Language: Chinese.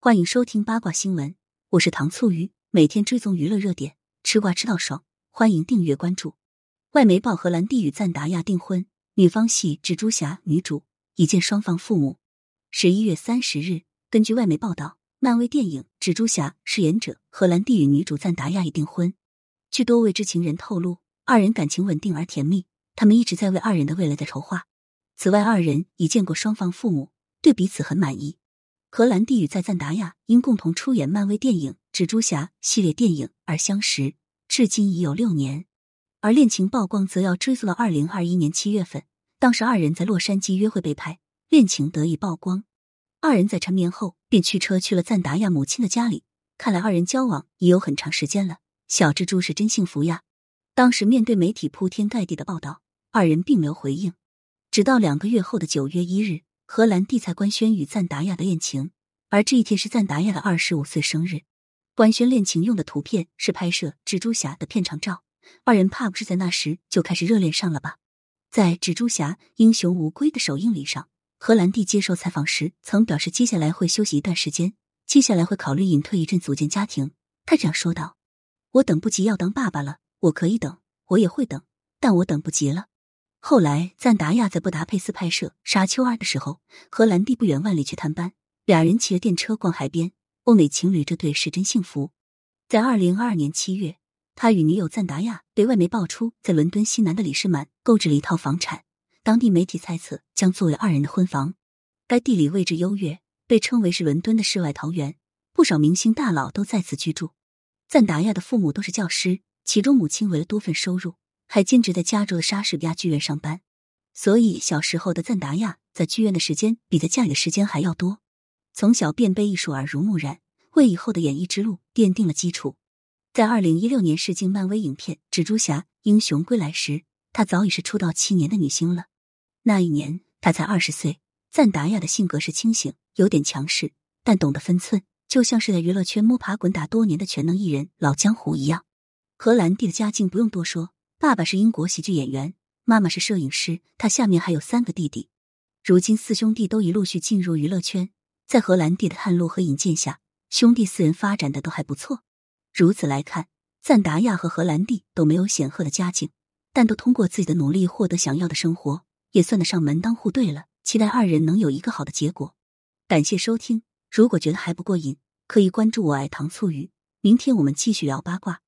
欢迎收听八卦新闻，我是糖醋鱼，每天追踪娱乐热点，吃瓜吃到爽，欢迎订阅关注。外媒报荷兰弟与赞达亚订婚，女方系蜘蛛侠女主，已见双方父母。十一月三十日，根据外媒报道，漫威电影《蜘蛛侠》饰演者荷兰弟与女主赞达亚已订婚。据多位知情人透露，二人感情稳定而甜蜜，他们一直在为二人的未来在筹划。此外，二人已见过双方父母，对彼此很满意。荷兰弟与在赞达亚因共同出演漫威电影《蜘蛛侠》系列电影而相识，至今已有六年。而恋情曝光则要追溯到二零二一年七月份，当时二人在洛杉矶约会被拍，恋情得以曝光。二人在缠绵后便驱车去了赞达亚母亲的家里，看来二人交往已有很长时间了。小蜘蛛是真幸福呀！当时面对媒体铺天盖地的报道，二人并没有回应，直到两个月后的九月一日。荷兰弟才官宣与赞达亚的恋情，而这一天是赞达亚的二十五岁生日。官宣恋情用的图片是拍摄蜘蛛侠的片场照，二人怕不是在那时就开始热恋上了吧？在蜘蛛侠英雄无归的首映礼上，荷兰弟接受采访时曾表示，接下来会休息一段时间，接下来会考虑隐退一阵，组建家庭。他这样说道：“我等不及要当爸爸了，我可以等，我也会等，但我等不及了。”后来，赞达亚在布达佩斯拍摄《沙丘二》的时候，荷兰弟不远万里去探班，俩人骑着电车逛海边。欧美情侣这对是真幸福。在二零二二年七月，他与女友赞达亚被外媒爆出在伦敦西南的李士满购置了一套房产，当地媒体猜测将作为二人的婚房。该地理位置优越，被称为是伦敦的世外桃源，不少明星大佬都在此居住。赞达亚的父母都是教师，其中母亲为了多份收入。还兼职在加州的莎士比亚剧院上班，所以小时候的赞达亚在剧院的时间比在家里的时间还要多。从小便被艺术耳濡目染，为以后的演艺之路奠定了基础。在二零一六年试镜漫威影片《蜘蛛侠：英雄归来》时，她早已是出道七年的女星了。那一年她才二十岁。赞达亚的性格是清醒、有点强势，但懂得分寸，就像是在娱乐圈摸爬滚打多年的全能艺人老江湖一样。荷兰弟的家境不用多说。爸爸是英国喜剧演员，妈妈是摄影师，他下面还有三个弟弟。如今四兄弟都已陆续进入娱乐圈，在荷兰弟的探路和引荐下，兄弟四人发展的都还不错。如此来看，赞达亚和荷兰弟都没有显赫的家境，但都通过自己的努力获得想要的生活，也算得上门当户对了。期待二人能有一个好的结果。感谢收听，如果觉得还不过瘾，可以关注我爱糖醋鱼。明天我们继续聊八卦。